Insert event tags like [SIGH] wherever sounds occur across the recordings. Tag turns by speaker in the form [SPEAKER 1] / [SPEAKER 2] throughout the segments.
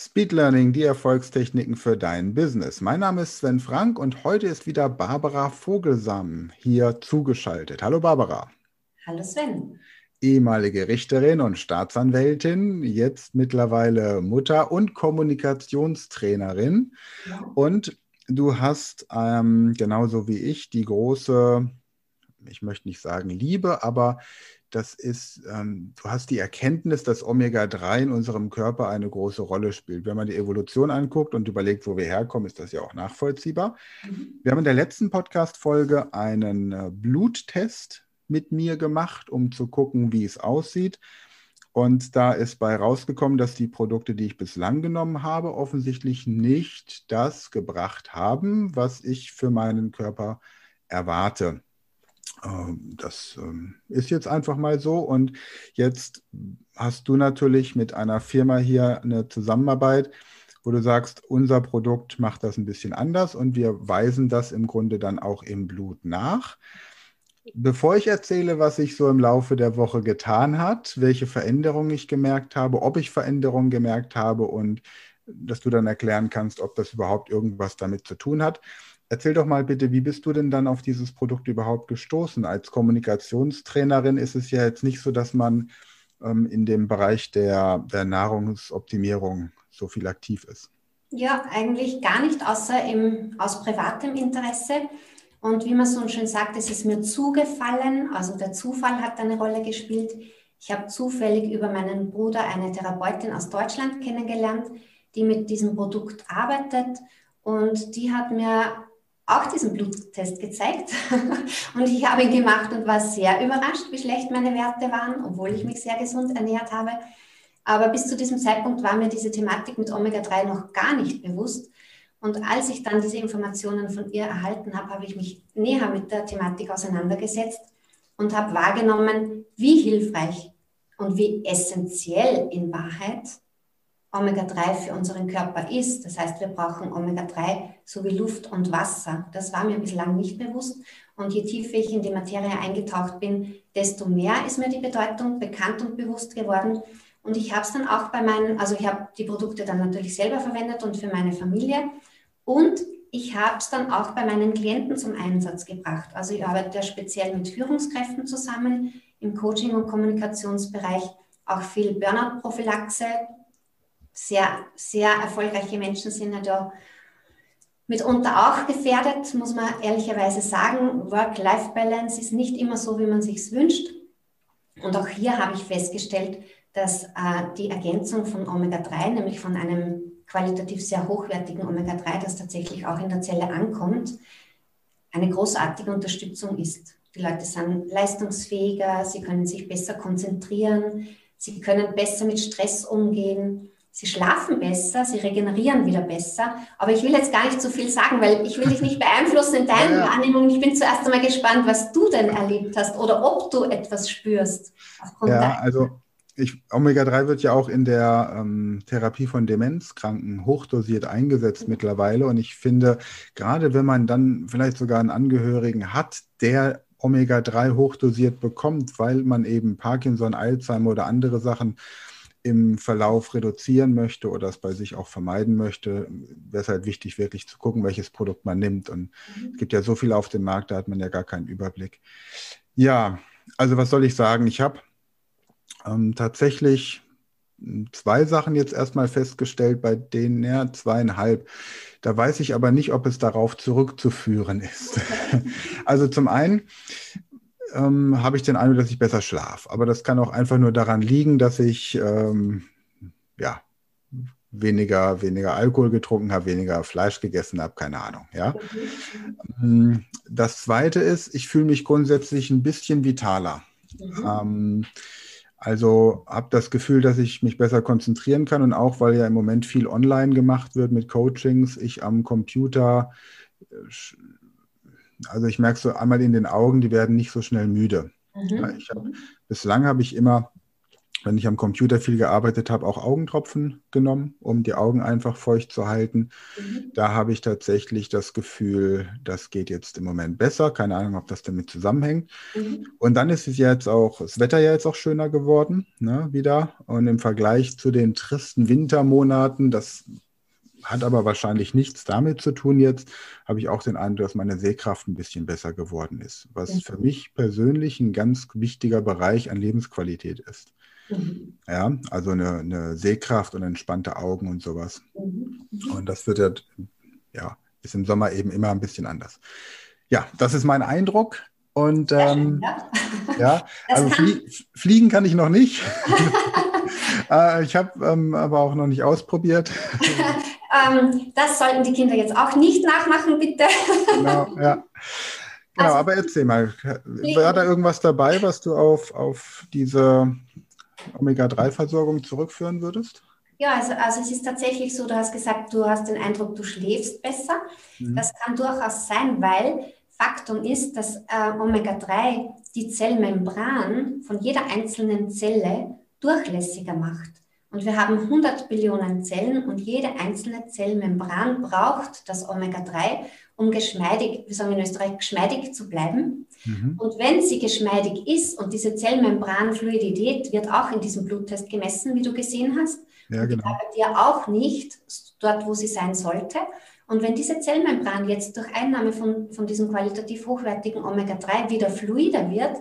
[SPEAKER 1] Speed Learning, die Erfolgstechniken für dein Business. Mein Name ist Sven Frank und heute ist wieder Barbara Vogelsam hier zugeschaltet. Hallo Barbara.
[SPEAKER 2] Hallo Sven.
[SPEAKER 1] Ehemalige Richterin und Staatsanwältin, jetzt mittlerweile Mutter und Kommunikationstrainerin. Ja. Und du hast ähm, genauso wie ich die große, ich möchte nicht sagen Liebe, aber das ist, ähm, du hast die Erkenntnis, dass Omega-3 in unserem Körper eine große Rolle spielt. Wenn man die Evolution anguckt und überlegt, wo wir herkommen, ist das ja auch nachvollziehbar. Mhm. Wir haben in der letzten Podcast-Folge einen äh, Bluttest mit mir gemacht, um zu gucken, wie es aussieht. Und da ist bei rausgekommen, dass die Produkte, die ich bislang genommen habe, offensichtlich nicht das gebracht haben, was ich für meinen Körper erwarte. Ähm, das ähm, ist jetzt einfach mal so. Und jetzt hast du natürlich mit einer Firma hier eine Zusammenarbeit, wo du sagst, unser Produkt macht das ein bisschen anders und wir weisen das im Grunde dann auch im Blut nach. Bevor ich erzähle, was sich so im Laufe der Woche getan hat, welche Veränderungen ich gemerkt habe, ob ich Veränderungen gemerkt habe und dass du dann erklären kannst, ob das überhaupt irgendwas damit zu tun hat, Erzähl doch mal bitte, wie bist du denn dann auf dieses Produkt überhaupt gestoßen? Als Kommunikationstrainerin ist es ja jetzt nicht so, dass man ähm, in dem Bereich der, der Nahrungsoptimierung so viel aktiv ist.
[SPEAKER 2] Ja, eigentlich gar nicht, außer im, aus privatem Interesse. Und wie man so schön sagt, es ist mir zugefallen, also der Zufall hat eine Rolle gespielt. Ich habe zufällig über meinen Bruder eine Therapeutin aus Deutschland kennengelernt, die mit diesem Produkt arbeitet. Und die hat mir auch diesen Bluttest gezeigt [LAUGHS] und ich habe ihn gemacht und war sehr überrascht, wie schlecht meine Werte waren, obwohl ich mich sehr gesund ernährt habe. Aber bis zu diesem Zeitpunkt war mir diese Thematik mit Omega-3 noch gar nicht bewusst. Und als ich dann diese Informationen von ihr erhalten habe, habe ich mich näher mit der Thematik auseinandergesetzt und habe wahrgenommen, wie hilfreich und wie essentiell in Wahrheit Omega-3 für unseren Körper ist. Das heißt, wir brauchen Omega-3 sowie Luft und Wasser. Das war mir bislang nicht bewusst. Und je tiefer ich in die Materie eingetaucht bin, desto mehr ist mir die Bedeutung bekannt und bewusst geworden. Und ich habe es dann auch bei meinen, also ich habe die Produkte dann natürlich selber verwendet und für meine Familie. Und ich habe es dann auch bei meinen Klienten zum Einsatz gebracht. Also ich arbeite ja speziell mit Führungskräften zusammen im Coaching- und Kommunikationsbereich, auch viel Burnout-Prophylaxe, sehr, sehr erfolgreiche Menschen sind ja da mitunter auch gefährdet, muss man ehrlicherweise sagen. Work-Life-Balance ist nicht immer so, wie man sich wünscht. Und auch hier habe ich festgestellt, dass äh, die Ergänzung von Omega-3, nämlich von einem qualitativ sehr hochwertigen Omega-3, das tatsächlich auch in der Zelle ankommt, eine großartige Unterstützung ist. Die Leute sind leistungsfähiger, sie können sich besser konzentrieren, sie können besser mit Stress umgehen sie schlafen besser, sie regenerieren wieder besser. Aber ich will jetzt gar nicht so viel sagen, weil ich will dich nicht beeinflussen in deinen [LAUGHS] ja, ja. Wahrnehmungen. Ich bin zuerst einmal gespannt, was du denn erlebt hast oder ob du etwas spürst.
[SPEAKER 1] Ja, also Omega-3 wird ja auch in der ähm, Therapie von Demenzkranken hochdosiert eingesetzt mittlerweile. Und ich finde, gerade wenn man dann vielleicht sogar einen Angehörigen hat, der Omega-3 hochdosiert bekommt, weil man eben Parkinson, Alzheimer oder andere Sachen im Verlauf reduzieren möchte oder es bei sich auch vermeiden möchte, wäre es halt wichtig, wirklich zu gucken, welches Produkt man nimmt. Und mhm. es gibt ja so viel auf dem Markt, da hat man ja gar keinen Überblick. Ja, also was soll ich sagen? Ich habe ähm, tatsächlich zwei Sachen jetzt erstmal festgestellt, bei denen, ja, zweieinhalb. Da weiß ich aber nicht, ob es darauf zurückzuführen ist. [LAUGHS] also zum einen ähm, habe ich den Eindruck, dass ich besser schlafe. Aber das kann auch einfach nur daran liegen, dass ich ähm, ja, weniger, weniger Alkohol getrunken habe, weniger Fleisch gegessen habe, keine Ahnung. Ja? Mhm. Das Zweite ist, ich fühle mich grundsätzlich ein bisschen vitaler. Mhm. Ähm, also habe das Gefühl, dass ich mich besser konzentrieren kann und auch, weil ja im Moment viel online gemacht wird mit Coachings, ich am Computer äh, also ich merke so einmal in den Augen, die werden nicht so schnell müde. Mhm. Hab, bislang habe ich immer wenn ich am Computer viel gearbeitet habe, auch Augentropfen genommen, um die Augen einfach feucht zu halten. Mhm. Da habe ich tatsächlich das Gefühl, das geht jetzt im Moment besser. Keine Ahnung, ob das damit zusammenhängt. Mhm. Und dann ist es jetzt auch, das Wetter ja jetzt auch schöner geworden, ne, wieder. Und im Vergleich zu den tristen Wintermonaten, das hat aber wahrscheinlich nichts damit zu tun jetzt, habe ich auch den Eindruck, dass meine Sehkraft ein bisschen besser geworden ist, was ja. für mich persönlich ein ganz wichtiger Bereich an Lebensqualität ist. Mhm. Ja, also eine, eine, Sehkraft und entspannte Augen und sowas. Mhm. Und das wird ja, ja, ist im Sommer eben immer ein bisschen anders. Ja, das ist mein Eindruck. Und ähm, ja, ja [LAUGHS] also flie fliegen kann ich noch nicht. [LAUGHS] [LAUGHS] äh, ich habe ähm, aber auch noch nicht ausprobiert.
[SPEAKER 2] Ähm, das sollten die Kinder jetzt auch nicht nachmachen, bitte.
[SPEAKER 1] genau, [LAUGHS] ja. Genau, also, aber erzähl mal, war da irgendwas dabei, was du auf, auf diese Omega-3-Versorgung zurückführen würdest?
[SPEAKER 2] Ja, also, also es ist tatsächlich so, du hast gesagt, du hast den Eindruck, du schläfst besser. Mhm. Das kann durchaus sein, weil Faktum ist, dass äh, Omega-3 die Zellmembran von jeder einzelnen Zelle durchlässiger macht. Und wir haben 100 Billionen Zellen und jede einzelne Zellmembran braucht das Omega-3, um geschmeidig, wie sagen wir in Österreich, geschmeidig zu bleiben. Mhm. Und wenn sie geschmeidig ist und diese Zellmembranfluidität wird auch in diesem Bluttest gemessen, wie du gesehen hast, ja, genau. bei dir auch nicht dort, wo sie sein sollte. Und wenn diese Zellmembran jetzt durch Einnahme von, von diesem qualitativ hochwertigen Omega-3 wieder fluider wird,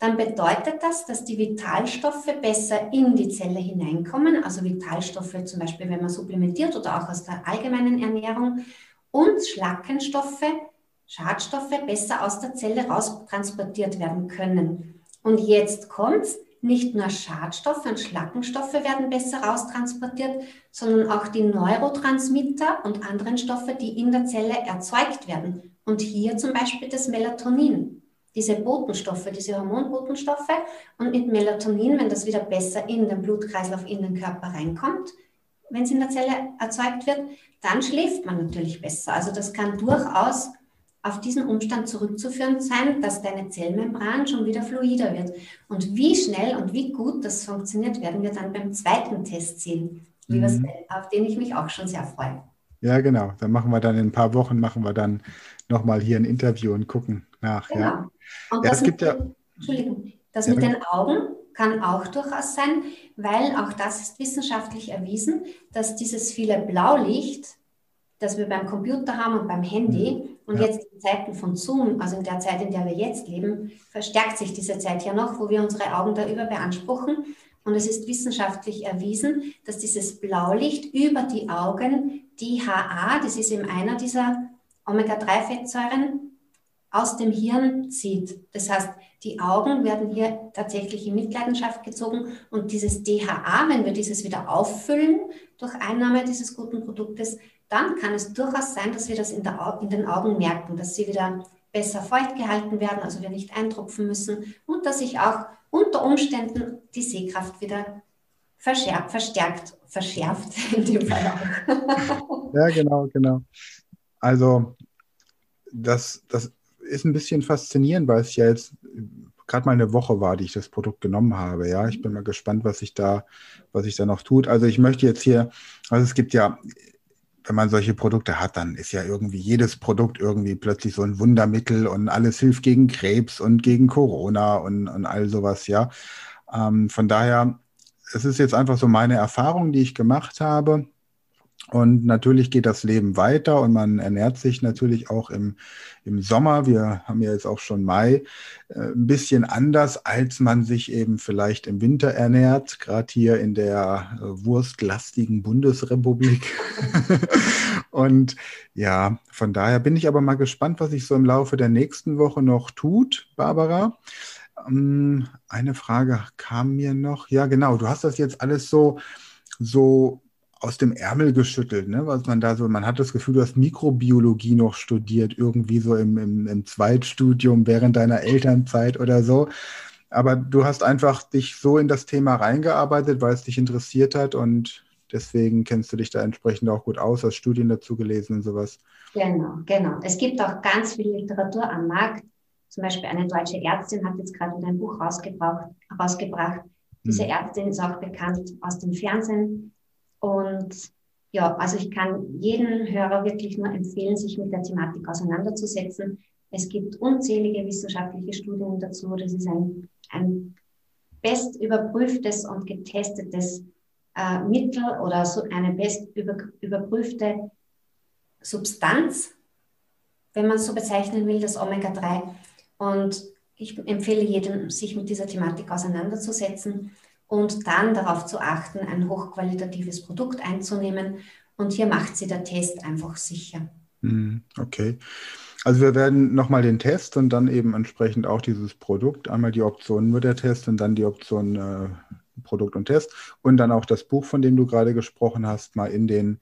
[SPEAKER 2] dann bedeutet das, dass die Vitalstoffe besser in die Zelle hineinkommen, also Vitalstoffe zum Beispiel, wenn man supplementiert oder auch aus der allgemeinen Ernährung und Schlackenstoffe, Schadstoffe besser aus der Zelle raustransportiert werden können. Und jetzt kommt's, nicht nur Schadstoffe und Schlackenstoffe werden besser raustransportiert, sondern auch die Neurotransmitter und anderen Stoffe, die in der Zelle erzeugt werden. Und hier zum Beispiel das Melatonin diese Botenstoffe, diese Hormonbotenstoffe. Und mit Melatonin, wenn das wieder besser in den Blutkreislauf, in den Körper reinkommt, wenn es in der Zelle erzeugt wird, dann schläft man natürlich besser. Also das kann durchaus auf diesen Umstand zurückzuführen sein, dass deine Zellmembran schon wieder fluider wird. Und wie schnell und wie gut das funktioniert, werden wir dann beim zweiten Test sehen, mhm. auf den ich mich auch schon sehr freue.
[SPEAKER 1] Ja, genau. Dann machen wir dann in ein paar Wochen, machen wir dann nochmal hier ein Interview und gucken nach. Genau. Ja.
[SPEAKER 2] Und ja, das, mit, den, Entschuldigung, das ja, mit den Augen kann auch durchaus sein, weil auch das ist wissenschaftlich erwiesen, dass dieses viele Blaulicht, das wir beim Computer haben und beim Handy mhm. und ja. jetzt in Zeiten von Zoom, also in der Zeit, in der wir jetzt leben, verstärkt sich diese Zeit ja noch, wo wir unsere Augen da über beanspruchen. Und es ist wissenschaftlich erwiesen, dass dieses Blaulicht über die Augen DHA, das ist eben einer dieser Omega-3-Fettsäuren, aus dem Hirn zieht. Das heißt, die Augen werden hier tatsächlich in Mitleidenschaft gezogen und dieses DHA, wenn wir dieses wieder auffüllen durch Einnahme dieses guten Produktes, dann kann es durchaus sein, dass wir das in, in den Augen merken, dass sie wieder besser feucht gehalten werden, also wir nicht eintropfen müssen und dass sich auch unter Umständen die Sehkraft wieder verschärft, verstärkt, verschärft [LAUGHS] in dem Fall
[SPEAKER 1] auch. ja, genau, genau. Also das, das ist ein bisschen faszinierend, weil es ja jetzt gerade mal eine Woche war, die ich das Produkt genommen habe. Ja, ich bin mal gespannt, was sich da, was sich da noch tut. Also ich möchte jetzt hier, also es gibt ja, wenn man solche Produkte hat, dann ist ja irgendwie jedes Produkt irgendwie plötzlich so ein Wundermittel und alles hilft gegen Krebs und gegen Corona und, und all sowas, ja. Ähm, von daher, es ist jetzt einfach so meine Erfahrung, die ich gemacht habe. Und natürlich geht das Leben weiter und man ernährt sich natürlich auch im, im Sommer, wir haben ja jetzt auch schon Mai, äh, ein bisschen anders, als man sich eben vielleicht im Winter ernährt, gerade hier in der äh, wurstlastigen Bundesrepublik. [LAUGHS] und ja, von daher bin ich aber mal gespannt, was sich so im Laufe der nächsten Woche noch tut, Barbara. Ähm, eine Frage kam mir noch. Ja, genau, du hast das jetzt alles so, so aus dem Ärmel geschüttelt, ne? Was man da so, man hat das Gefühl, du hast Mikrobiologie noch studiert, irgendwie so im, im, im Zweitstudium während deiner Elternzeit oder so. Aber du hast einfach dich so in das Thema reingearbeitet, weil es dich interessiert hat und deswegen kennst du dich da entsprechend auch gut aus, hast Studien dazu gelesen und sowas.
[SPEAKER 2] Genau, genau. Es gibt auch ganz viel Literatur am Markt. Zum Beispiel eine deutsche Ärztin hat jetzt gerade ein Buch rausgebracht, rausgebracht Diese mhm. Ärztin ist auch bekannt aus dem Fernsehen. Und ja, also ich kann jeden Hörer wirklich nur empfehlen, sich mit der Thematik auseinanderzusetzen. Es gibt unzählige wissenschaftliche Studien dazu. Das ist ein, ein best überprüftes und getestetes äh, Mittel oder so eine best über, überprüfte Substanz, wenn man es so bezeichnen will, das Omega-3. Und ich empfehle jedem, sich mit dieser Thematik auseinanderzusetzen und dann darauf zu achten, ein hochqualitatives Produkt einzunehmen. Und hier macht sie der Test einfach sicher.
[SPEAKER 1] Hm, okay. Also wir werden nochmal den Test und dann eben entsprechend auch dieses Produkt, einmal die Option nur der Test und dann die Option äh, Produkt und Test und dann auch das Buch, von dem du gerade gesprochen hast, mal in den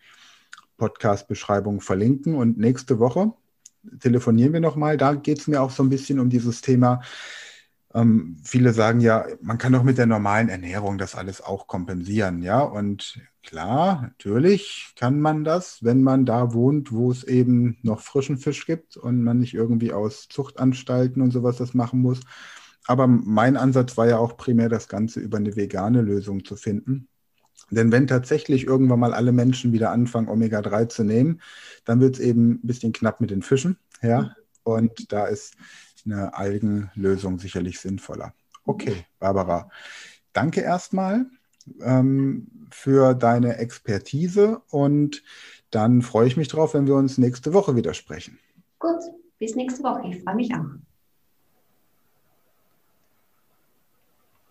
[SPEAKER 1] Podcast-Beschreibungen verlinken. Und nächste Woche telefonieren wir nochmal. Da geht es mir auch so ein bisschen um dieses Thema. Ähm, viele sagen ja, man kann doch mit der normalen Ernährung das alles auch kompensieren, ja. Und klar, natürlich kann man das, wenn man da wohnt, wo es eben noch frischen Fisch gibt und man nicht irgendwie aus Zuchtanstalten und sowas das machen muss. Aber mein Ansatz war ja auch primär, das Ganze über eine vegane Lösung zu finden. Denn wenn tatsächlich irgendwann mal alle Menschen wieder anfangen, Omega-3 zu nehmen, dann wird es eben ein bisschen knapp mit den Fischen. Ja? Und da ist eine Algenlösung sicherlich sinnvoller. Okay, Barbara, danke erstmal ähm, für deine Expertise und dann freue ich mich drauf, wenn wir uns nächste Woche wieder sprechen.
[SPEAKER 2] Gut, bis nächste Woche. Ich freue mich auch.